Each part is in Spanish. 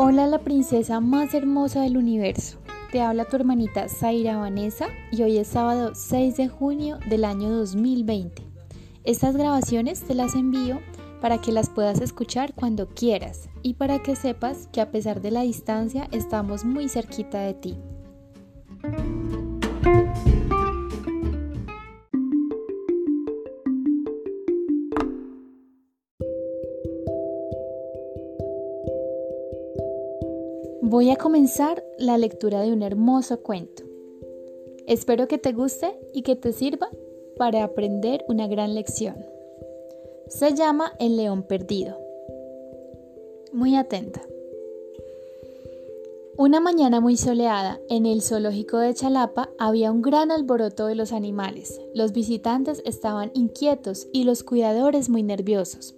Hola la princesa más hermosa del universo. Te habla tu hermanita Zaira Vanessa y hoy es sábado 6 de junio del año 2020. Estas grabaciones te las envío para que las puedas escuchar cuando quieras y para que sepas que a pesar de la distancia estamos muy cerquita de ti. Voy a comenzar la lectura de un hermoso cuento. Espero que te guste y que te sirva para aprender una gran lección. Se llama El león perdido. Muy atenta. Una mañana muy soleada, en el zoológico de Chalapa había un gran alboroto de los animales. Los visitantes estaban inquietos y los cuidadores muy nerviosos.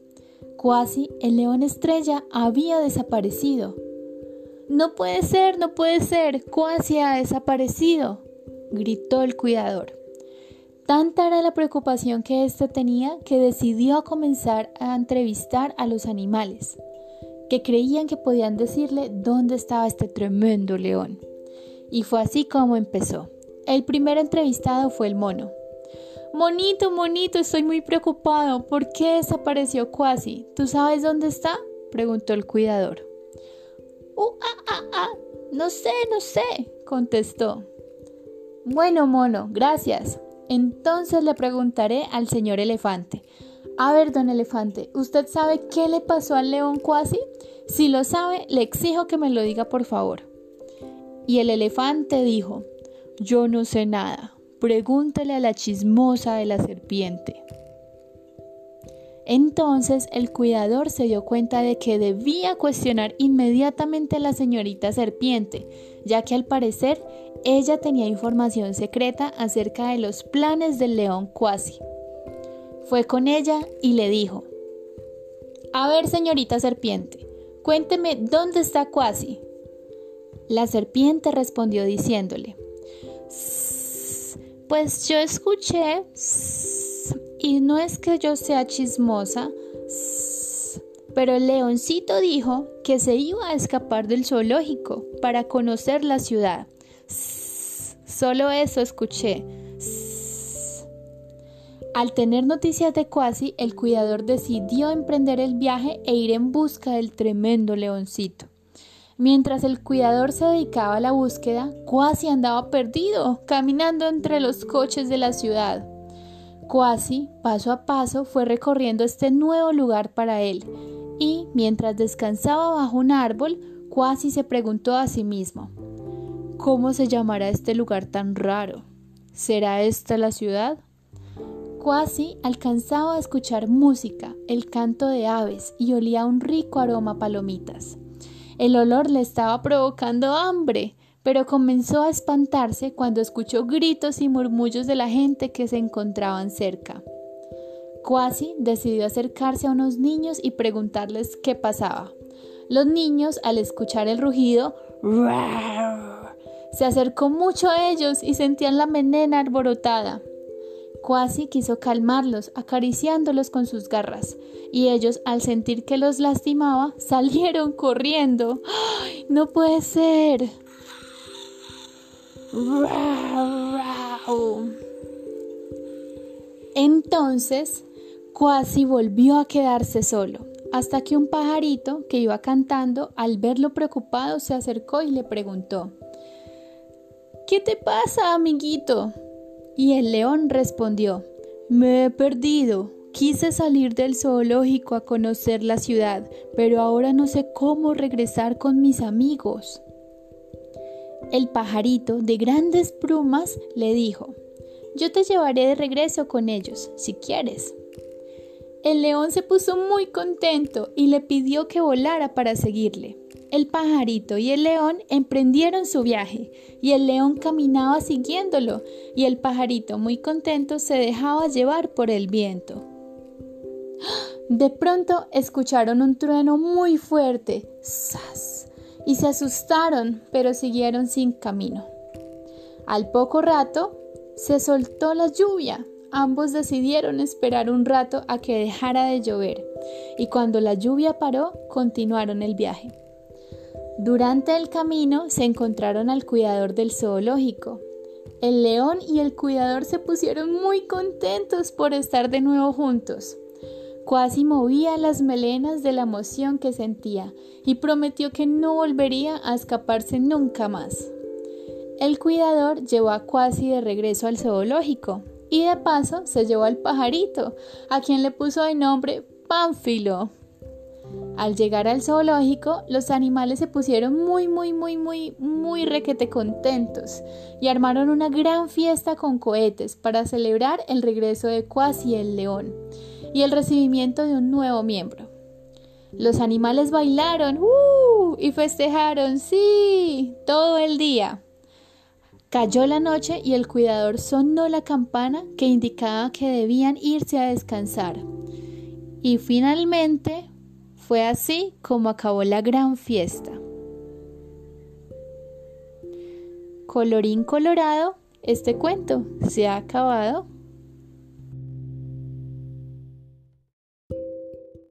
Cuasi, el león estrella, había desaparecido. No puede ser, no puede ser, cuasi ha desaparecido, gritó el cuidador. Tanta era la preocupación que éste tenía que decidió comenzar a entrevistar a los animales, que creían que podían decirle dónde estaba este tremendo león. Y fue así como empezó. El primer entrevistado fue el mono. Monito, monito, estoy muy preocupado. ¿Por qué desapareció Cuasi? ¿Tú sabes dónde está? preguntó el cuidador. Uh, ah, ah, ah. No sé, no sé, contestó. Bueno, mono, gracias. Entonces le preguntaré al señor elefante. A ver, don elefante, ¿usted sabe qué le pasó al león cuasi? Si lo sabe, le exijo que me lo diga por favor. Y el elefante dijo, yo no sé nada, pregúntele a la chismosa de la serpiente. Entonces el cuidador se dio cuenta de que debía cuestionar inmediatamente a la señorita serpiente, ya que al parecer ella tenía información secreta acerca de los planes del león Cuasi. Fue con ella y le dijo, A ver, señorita serpiente, cuénteme dónde está Cuasi. La serpiente respondió diciéndole, Pues yo escuché y no es que yo sea chismosa, pero el leoncito dijo que se iba a escapar del zoológico para conocer la ciudad. Solo eso escuché. Al tener noticias de Quasi, el cuidador decidió emprender el viaje e ir en busca del tremendo leoncito. Mientras el cuidador se dedicaba a la búsqueda, Quasi andaba perdido, caminando entre los coches de la ciudad. Cuasi, paso a paso, fue recorriendo este nuevo lugar para él, y mientras descansaba bajo un árbol, Cuasi se preguntó a sí mismo, ¿cómo se llamará este lugar tan raro? ¿Será esta la ciudad? Cuasi alcanzaba a escuchar música, el canto de aves y olía un rico aroma a palomitas. El olor le estaba provocando hambre pero comenzó a espantarse cuando escuchó gritos y murmullos de la gente que se encontraban cerca. Quasi decidió acercarse a unos niños y preguntarles qué pasaba. Los niños, al escuchar el rugido, se acercó mucho a ellos y sentían la menena arborotada. Quasi quiso calmarlos, acariciándolos con sus garras, y ellos, al sentir que los lastimaba, salieron corriendo. ¡Ay, ¡No puede ser! Entonces, Quasi volvió a quedarse solo, hasta que un pajarito que iba cantando, al verlo preocupado, se acercó y le preguntó, ¿Qué te pasa, amiguito? Y el león respondió, Me he perdido. Quise salir del zoológico a conocer la ciudad, pero ahora no sé cómo regresar con mis amigos. El pajarito de grandes plumas le dijo, yo te llevaré de regreso con ellos, si quieres. El león se puso muy contento y le pidió que volara para seguirle. El pajarito y el león emprendieron su viaje y el león caminaba siguiéndolo y el pajarito muy contento se dejaba llevar por el viento. De pronto escucharon un trueno muy fuerte. ¡Sas! Y se asustaron, pero siguieron sin camino. Al poco rato se soltó la lluvia. Ambos decidieron esperar un rato a que dejara de llover, y cuando la lluvia paró, continuaron el viaje. Durante el camino se encontraron al cuidador del zoológico. El león y el cuidador se pusieron muy contentos por estar de nuevo juntos. Cuasi movía las melenas de la emoción que sentía y prometió que no volvería a escaparse nunca más. El cuidador llevó a Cuasi de regreso al zoológico y de paso se llevó al pajarito, a quien le puso de nombre Pánfilo. Al llegar al zoológico, los animales se pusieron muy, muy, muy, muy, muy requete contentos y armaron una gran fiesta con cohetes para celebrar el regreso de Cuasi el león y el recibimiento de un nuevo miembro. Los animales bailaron ¡uh! y festejaron, sí, todo el día. Cayó la noche y el cuidador sonó la campana que indicaba que debían irse a descansar. Y finalmente fue así como acabó la gran fiesta. Colorín colorado, este cuento se ha acabado.